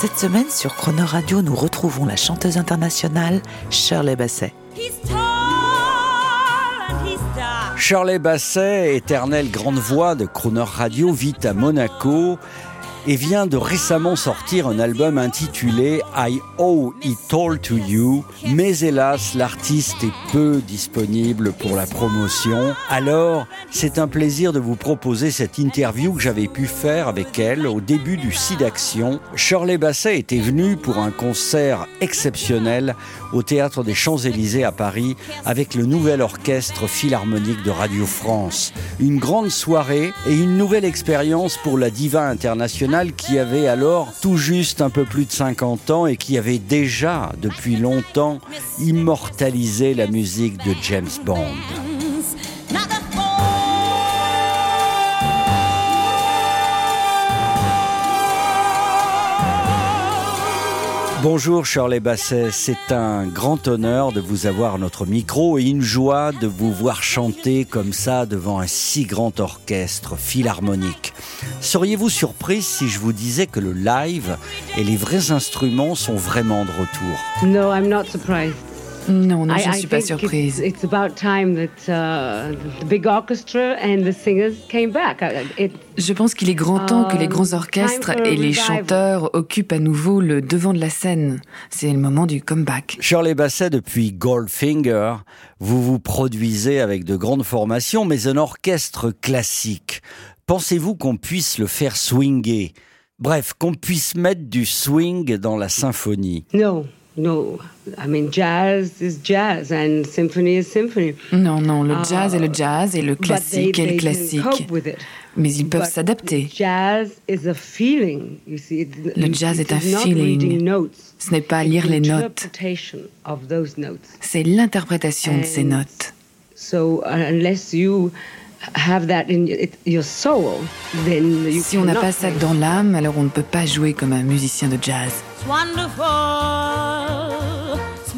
Cette semaine sur Croner Radio, nous retrouvons la chanteuse internationale Shirley Basset. Shirley Basset, éternelle grande voix de Crooner Radio, vit à Monaco et vient de récemment sortir un album intitulé I Owe It All to You, mais hélas l'artiste est peu disponible pour la promotion. Alors, c'est un plaisir de vous proposer cette interview que j'avais pu faire avec elle au début du SIDAction. Shirley Basset était venue pour un concert exceptionnel au Théâtre des Champs-Élysées à Paris avec le nouvel orchestre philharmonique de Radio France. Une grande soirée et une nouvelle expérience pour la diva internationale qui avait alors tout juste un peu plus de 50 ans et qui avait déjà depuis longtemps immortalisé la musique de James Bond. Bonjour Shirley Basset, c'est un grand honneur de vous avoir notre micro et une joie de vous voir chanter comme ça devant un si grand orchestre philharmonique. Seriez-vous surprise si je vous disais que le live et les vrais instruments sont vraiment de retour? No, I'm not surprised. Non, non, je ne suis pas surprise. It's, it's about time that uh, the big orchestra and the singers came back. Uh, It, Je pense qu'il est grand temps que les Um, grands orchestres et les chanteurs occupent à nouveau le devant de la scène. C'est le moment du comeback. Shirley Basset, depuis Goldfinger, vous vous produisez avec de grandes formations, mais un orchestre classique. Pensez-vous qu'on puisse le faire swinger Bref, qu'on puisse mettre du swing dans la symphonie? No, no. I mean, jazz is jazz and symphony is symphony. Non, non, le Ah, jazz est le jazz et le classique they, est le classique. cope with it. Mais ils peuvent s'adapter. Jazz is a feeling. You see, It- Le jazz est un feeling. Ce n'est pas lire les notes, c'est l'interprétation de ces notes. So uh, unless you have that in y- it, your soul, then you Si on n'a pas ça play. dans l'âme, alors on ne peut pas jouer comme un musicien de jazz. It's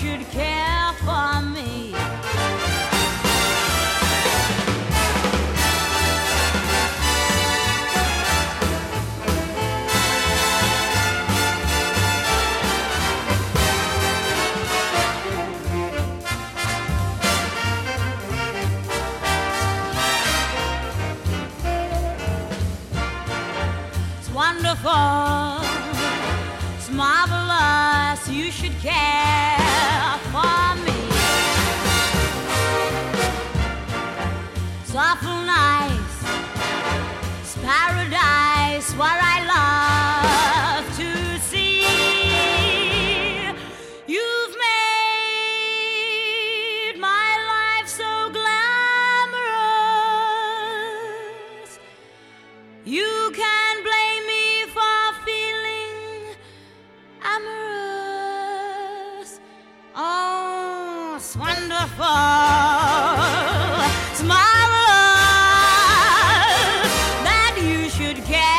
should care for me. It's wonderful. It's marvelous. You should care What I love to see. You've made my life so glamorous. You can blame me for feeling amorous. Oh, it's wonderful. It's marvelous that you should care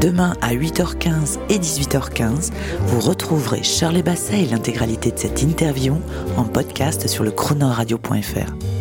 Demain à 8h15 et 18h15, vous retrouverez Shirley Basset et l'intégralité de cette interview en podcast sur le chronoradio.fr.